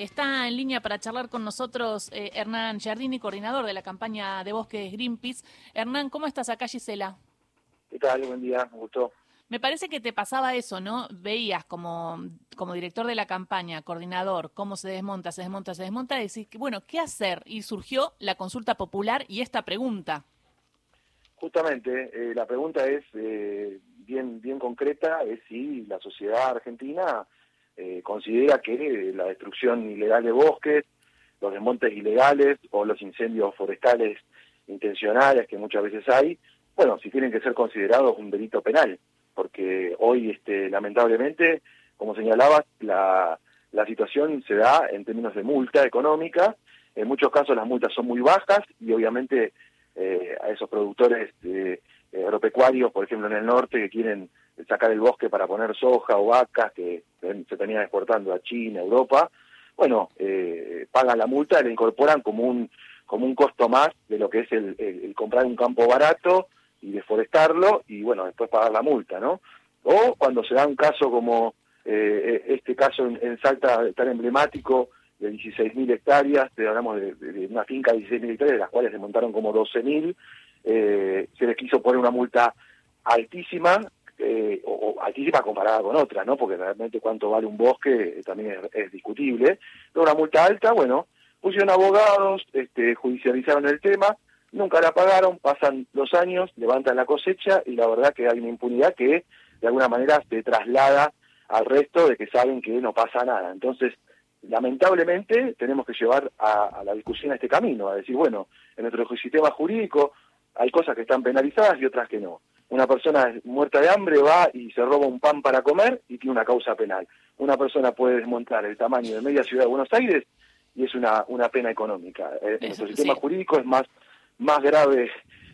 Está en línea para charlar con nosotros eh, Hernán Giardini, coordinador de la campaña de bosques Greenpeace. Hernán, ¿cómo estás acá, Gisela? ¿Qué tal? Buen día, me gustó. Me parece que te pasaba eso, ¿no? Veías como, como director de la campaña, coordinador, cómo se desmonta, se desmonta, se desmonta, y decís, bueno, ¿qué hacer? Y surgió la consulta popular y esta pregunta. Justamente, eh, la pregunta es eh, bien, bien concreta, es si la sociedad argentina eh, considera que la destrucción ilegal de bosques, los desmontes ilegales o los incendios forestales intencionales que muchas veces hay, bueno, si tienen que ser considerados un delito penal, porque hoy, este, lamentablemente, como señalabas, la, la situación se da en términos de multa económica, en muchos casos las multas son muy bajas y obviamente eh, a esos productores eh, agropecuarios, por ejemplo en el norte, que quieren sacar el bosque para poner soja o vacas que se tenían exportando a China, Europa, bueno, eh, pagan la multa y la incorporan como un como un costo más de lo que es el, comprar un campo barato y deforestarlo y bueno, después pagar la multa, ¿no? O cuando se da un caso como eh, este caso en, Salta tan emblemático de 16.000 hectáreas, hablamos de, una finca de 16.000 hectáreas, de las cuales se montaron como 12.000, eh, se les quiso poner una multa altísima eh, o, altísima comparada con otras, ¿no? Porque realmente cuánto vale un bosque eh, también es, discutible. Pero una multa alta, bueno, pusieron abogados, este, judicializaron el tema, nunca la pagaron, pasan los años, levantan la cosecha y la verdad que hay una impunidad que de alguna manera se traslada al resto de que saben que no pasa nada. Entonces, lamentablemente tenemos que llevar a, a, la discusión a este camino, a decir, bueno, en nuestro sistema jurídico hay cosas que están penalizadas y otras que no. Una persona muerta de hambre va y se roba un pan para comer y tiene una causa penal. Una persona puede desmontar el tamaño de media ciudad de Buenos Aires y es una, una pena económica. Eh, nuestro sistema jurídico es más, más grave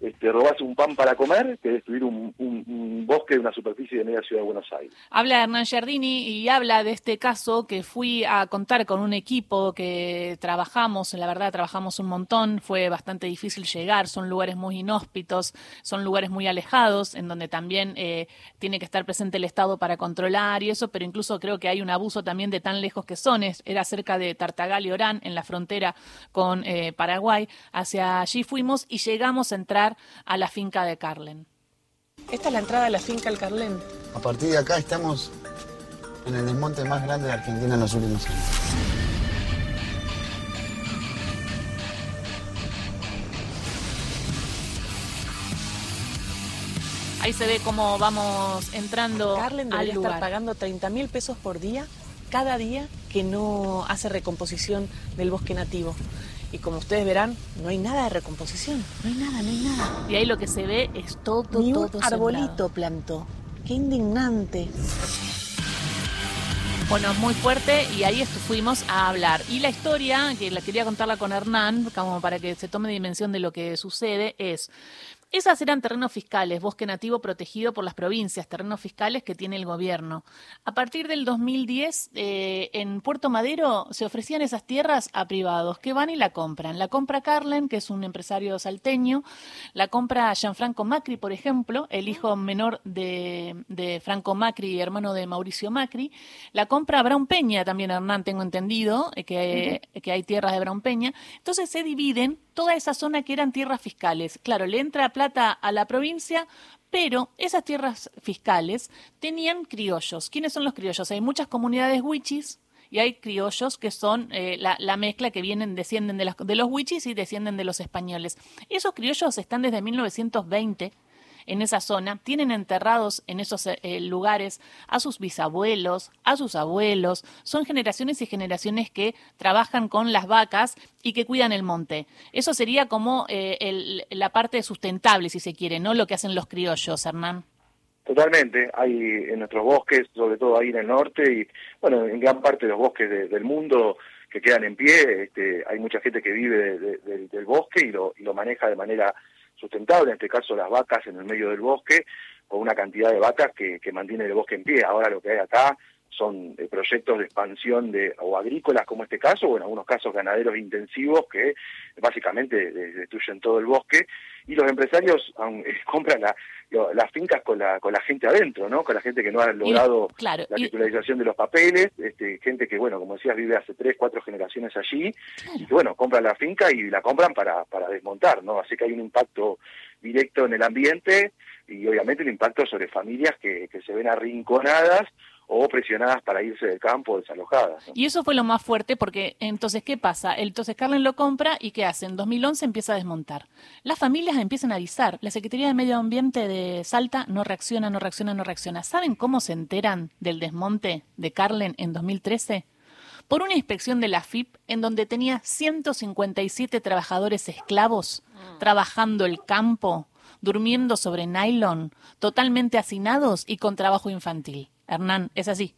este, robarse un pan para comer que destruir un, bosque de una superficie de media ciudad de Buenos Aires. Habla Hernán Giardini y habla de este caso que fui a contar con un equipo que trabajamos, la verdad trabajamos un montón, fue bastante difícil llegar, son lugares muy inhóspitos, son lugares muy alejados, en donde también eh, tiene que estar presente el Estado para controlar y eso, pero incluso creo que hay un abuso también de tan lejos que son, era cerca de Tartagal y Orán, en la frontera con eh, Paraguay, hacia allí fuimos y llegamos a entrar a la finca de Carlen. Esta es la entrada de la finca del Carlen. A partir de acá estamos en el desmonte más grande de Argentina en los últimos años. Ahí se ve cómo vamos entrando Carlen debería estar pagando 30 mil pesos por día, cada día que no hace recomposición del bosque nativo y como ustedes verán, no hay nada de recomposición, no hay nada, no hay nada. Y ahí lo que se ve es todo, Ni todo un arbolito plantó. Qué indignante. Bueno, muy fuerte y ahí fuimos a hablar. Y la historia, que la quería contarla con Hernán, como para que se tome dimensión de lo que sucede, es esas eran terrenos fiscales, bosque nativo protegido por las provincias, terrenos fiscales que tiene el gobierno. A partir del 2010, eh, en Puerto Madero se ofrecían esas tierras a privados que van y la compran. La compra Carlen, que es un empresario salteño, la compra Gianfranco Macri, por ejemplo, el hijo menor de, Franco Macri y hermano de Mauricio Macri. La compra Brown Peña, también Hernán, tengo entendido, eh, que, que hay tierras de Brown Peña. Entonces se dividen toda esa zona que eran tierras fiscales. Claro, le entra plata a la provincia, pero esas tierras fiscales tenían criollos. ¿Quiénes son los criollos? Hay muchas comunidades huichis y hay criollos que son eh, la, mezcla que vienen, descienden de, de los huichis y descienden de los españoles. Esos criollos están desde 1920 en esa zona, tienen enterrados en esos eh, eh, lugares a sus bisabuelos, a sus abuelos, son generaciones y generaciones que trabajan con las vacas y que cuidan el monte. Eso sería como eh, la parte sustentable, si se quiere, ¿no? Lo que hacen los criollos, Hernán. Totalmente, hay en nuestros bosques, sobre todo ahí en el norte y bueno, en gran parte de los bosques del mundo que quedan en pie, este, hay mucha gente que vive del bosque y lo, y lo maneja de manera sustentable, en este caso las vacas en el medio del bosque, con una cantidad de vacas que, que mantiene el bosque en pie. Ahora lo que hay acá son eh, proyectos de expansión de o agrícolas como este caso, o en algunos casos ganaderos intensivos que básicamente destruyen todo el bosque y los empresarios compran las fincas con la, con la gente adentro, ¿no? Con la gente que no ha logrado la titularización de los papeles, este, gente que, bueno, como decías, vive hace tres, cuatro generaciones allí, y bueno, compran la finca y la compran para, para desmontar, ¿no? Así que hay un impacto directo en el ambiente y obviamente el impacto sobre familias que, que se ven arrinconadas o presionadas para irse del campo, desalojadas. Y eso fue lo más fuerte porque entonces, ¿qué pasa? Entonces Carlen lo compra y ¿qué hace? En 2011 empieza a desmontar. Las familias empiezan a avisar. La Secretaría de Medio Ambiente de Salta no reacciona, no reacciona, no reacciona. ¿Saben cómo se enteran del desmonte de Carlen en 2013? Por una inspección de la FIP en donde tenía 157 trabajadores esclavos mm. trabajando el campo, durmiendo sobre nylon, totalmente hacinados y con trabajo infantil. Hernán, ¿es así?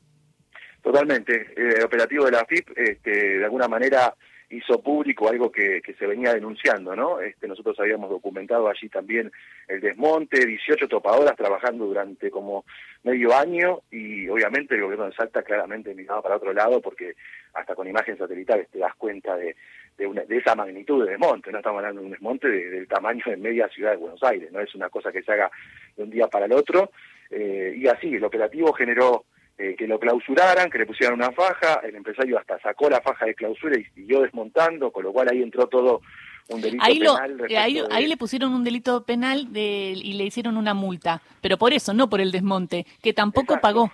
Totalmente. El operativo de la FIP, este, de alguna manera, hizo público algo que, se venía denunciando, ¿no? Este, nosotros habíamos documentado allí también el desmonte, 18 topadoras trabajando durante como medio año y obviamente el gobierno de Salta claramente miraba para otro lado porque hasta con imágenes satelitales te das cuenta de, de, esa magnitud de desmonte, no estamos hablando de un desmonte del tamaño de media ciudad de Buenos Aires, no es una cosa que se haga de un día para el otro eh, y así, el operativo generó eh, que lo clausuraran, que le pusieran una faja, el empresario hasta sacó la faja de clausura y siguió desmontando, con lo cual ahí entró todo un delito penal. Eh, ahí, le pusieron un delito penal de, y le hicieron una multa, pero por eso, no por el desmonte, que tampoco pagó.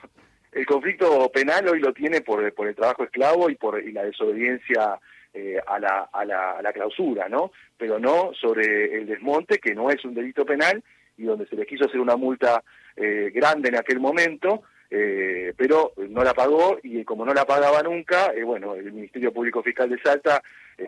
El conflicto penal hoy lo tiene por, por el trabajo esclavo y por y la desobediencia a, la, a, la, a la clausura, ¿no? Pero no sobre el desmonte, que no es un delito penal y donde se le quiso hacer una multa eh, grande en aquel momento, eh, pero no la pagó y como no la pagaba nunca, eh, bueno, el Ministerio Público Fiscal de Salta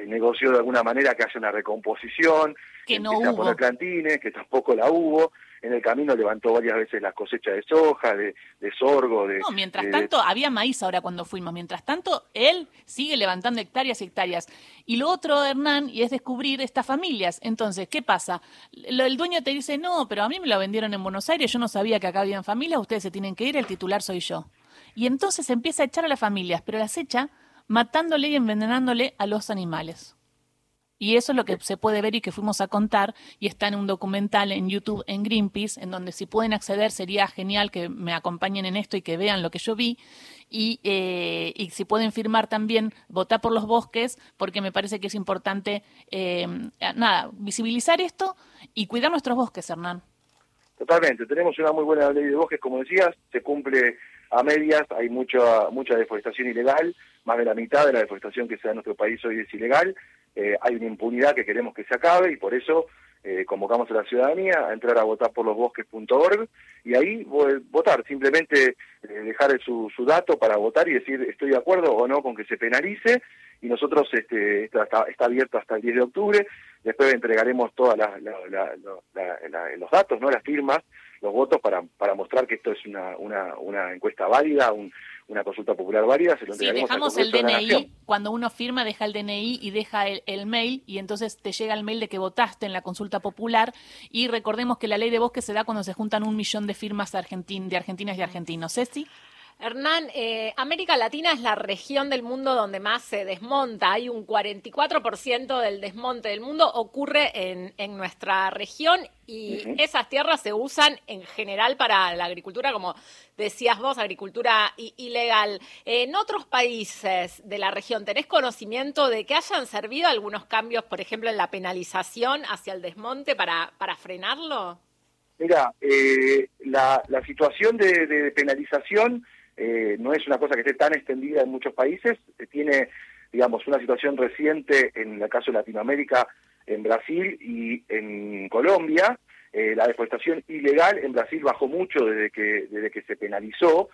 negoció de alguna manera que haya una recomposición, que no hubo. plantines, que tampoco la hubo, en el camino levantó varias veces las cosechas de soja, de, sorgo, de... No, mientras tanto, había maíz ahora cuando fuimos, mientras tanto, él sigue levantando hectáreas y hectáreas. Y lo otro, Hernán, y es descubrir estas familias. Entonces, ¿qué pasa? el dueño te dice, no, pero a mí me lo vendieron en Buenos Aires, yo no sabía que acá habían familias, ustedes se tienen que ir, el titular soy yo. Y entonces empieza a echar a las familias, pero las echa matándole y envenenándole a los animales. Y eso es lo que se puede ver y que fuimos a contar y está en un documental en YouTube en Greenpeace, en donde si pueden acceder sería genial que me acompañen en esto y que vean lo que yo vi. Y, eh, y si pueden firmar también, votar por los bosques, porque me parece que es importante, eh, nada, visibilizar esto y cuidar nuestros bosques, Hernán. Totalmente, tenemos una muy buena ley de bosques, como decías, se cumple a medias, hay mucha, mucha deforestación ilegal, más de la mitad de la deforestación que se da en nuestro país hoy es ilegal, eh, hay una impunidad que queremos que se acabe y por eso eh, convocamos a la ciudadanía a entrar a votar por losbosques.org y ahí votar, simplemente eh, dejar su, su dato para votar y decir estoy de acuerdo o no con que se penalice y nosotros este, está, está abierto hasta el 10 de octubre, después entregaremos todos los datos, no las firmas, los votos para, para mostrar que esto es una, una, una encuesta válida, un, una consulta popular válida, se lo sí, dejamos el DNI, cuando uno firma deja el DNI y deja el, mail y entonces te llega el mail de que votaste en la consulta popular y recordemos que la ley de bosque se da cuando se juntan un millón de firmas de argentinas y argentinos. ¿Ceci? Hernán, eh, América Latina es la región del mundo donde más se desmonta. Hay un 44% del desmonte del mundo ocurre en, en nuestra región y esas tierras se usan en general para la agricultura, como decías vos, agricultura ilegal. En otros países de la región, ¿tenés conocimiento de que hayan servido algunos cambios, por ejemplo, en la penalización hacia el desmonte para, para frenarlo? Mira, eh, la, la, situación de, de penalización eh, no es una cosa que esté tan extendida en muchos países, eh, tiene, digamos, una situación reciente en el caso de Latinoamérica, en Brasil y en Colombia. Eh, la deforestación ilegal en Brasil bajó mucho desde que, desde que se penalizó,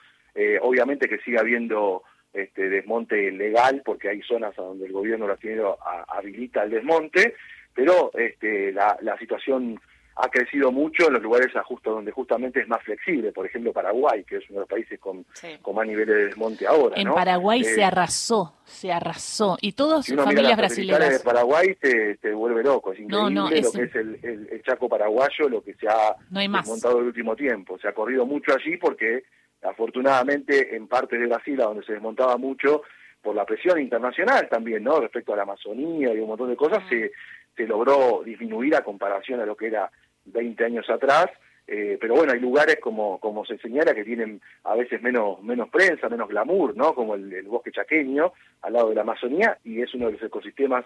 obviamente que sigue habiendo este desmonte legal porque hay zonas a donde el gobierno brasileño habilita el desmonte, pero este, la situación ha crecido mucho en los lugares justo donde justamente es más flexible, por ejemplo Paraguay, que es uno de los países con, con más niveles de desmonte ahora. En Paraguay se eh, arrasó, se arrasó, y todas sus familias brasileñas. de Paraguay te, te, vuelve loco, es increíble lo que es el, el, Chaco paraguayo, lo que se ha desmontado el último tiempo. Se ha corrido mucho allí porque afortunadamente en partes de Brasil, donde se desmontaba mucho, por la presión internacional también, ¿no? Respecto a la Amazonía y un montón de cosas, se, se logró disminuir a comparación a lo que era 20 años atrás, eh, pero bueno, hay lugares como, como se señala que tienen a veces menos, menos prensa, menos glamour, ¿no? Como el, bosque chaqueño, al lado de la Amazonía, y es uno de los ecosistemas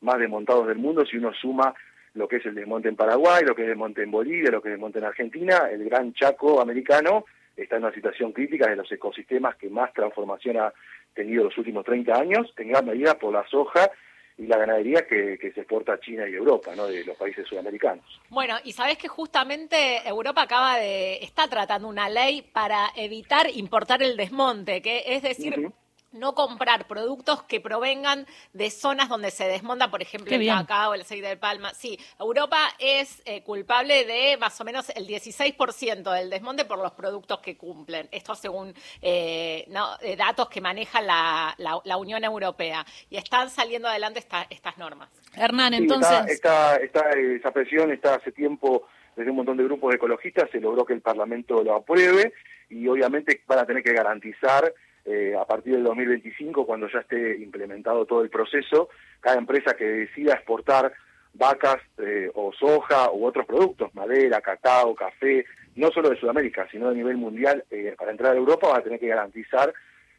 más desmontados del mundo si uno suma lo que es el desmonte en Paraguay, lo que es el desmonte en Bolivia, lo que es el desmonte en Argentina, el gran Chaco americano está en una situación crítica de los ecosistemas que más transformación ha tenido los últimos 30 años, en gran medida por la soja y la ganadería que, se exporta a China y Europa, ¿no? de los países sudamericanos. Bueno, y sabes que justamente Europa acaba de, está tratando una ley para evitar importar el desmonte, que es decir, no comprar productos que provengan de zonas donde se desmonta, por ejemplo, el cacao, el aceite de palma. Sí, Europa es eh, culpable de más o menos el 16% del desmonte por los productos que cumplen. Esto según eh, eh, datos que maneja la, la, Unión Europea. Y están saliendo adelante estas normas. Hernán, entonces... Está, esa presión está hace tiempo desde un montón de grupos ecologistas, se logró que el Parlamento lo apruebe y obviamente van a tener que garantizar eh, a partir del 2025, cuando ya esté implementado todo el proceso, cada empresa que decida exportar vacas eh, o soja u otros productos, madera, cacao, café, no solo de Sudamérica, sino a nivel mundial, eh, para entrar a Europa va a tener que garantizar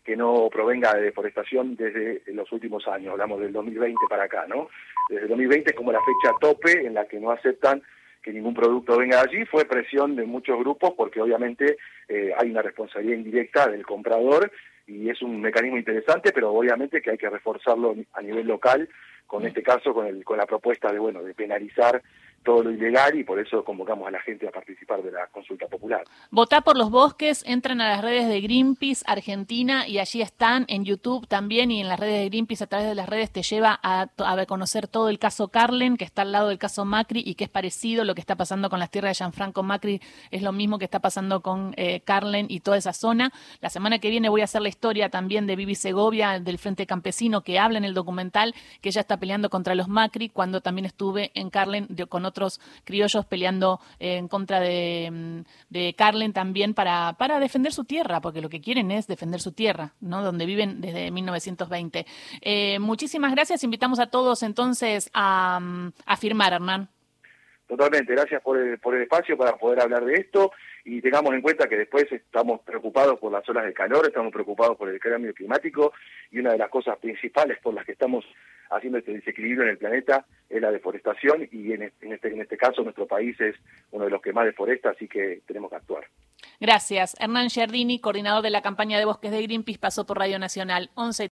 que no provenga de deforestación desde los últimos años, hablamos del 2020 para acá, ¿no? Desde el 2020 es como la fecha tope en la que no aceptan que ningún producto venga de allí, fue presión de muchos grupos porque obviamente hay una responsabilidad indirecta del comprador y es un mecanismo interesante, pero obviamente que hay que reforzarlo a nivel local, con este caso con, el, con la propuesta de bueno de penalizar todo lo ilegal y por eso convocamos a la gente a participar de la consulta popular. Votá por los bosques, entran a las redes de Greenpeace Argentina y allí están en YouTube también y en las redes de Greenpeace a través de las redes te lleva a, a conocer todo el caso Carlen, que está al lado del caso Macri y que es parecido lo que está pasando con las tierras de Gianfranco Macri, es lo mismo que está pasando con eh, Carlen y toda esa zona. La semana que viene voy a hacer la historia también de Vivi Segovia, del Frente Campesino, que habla en el documental que ella está peleando contra los Macri cuando también estuve en Carlen con otro otros criollos peleando en contra de, mm, de Carlen también para, para defender su tierra, porque lo que quieren es defender su tierra, ¿no? Donde viven desde 1920. Eh, muchísimas gracias. Invitamos a todos entonces a, mm, a firmar, Hernán. Totalmente, gracias por el, por el espacio para poder hablar de esto y tengamos en cuenta que después estamos preocupados por las olas de calor, estamos preocupados por el cambio climático y una de las cosas principales por las que estamos haciendo este desequilibrio en el planeta es la deforestación y en este, en este caso nuestro país es uno de los que más deforesta, así que tenemos que actuar. Gracias. Hernán Giardini, coordinador de la campaña de bosques de Greenpeace, pasó por Radio Nacional 11.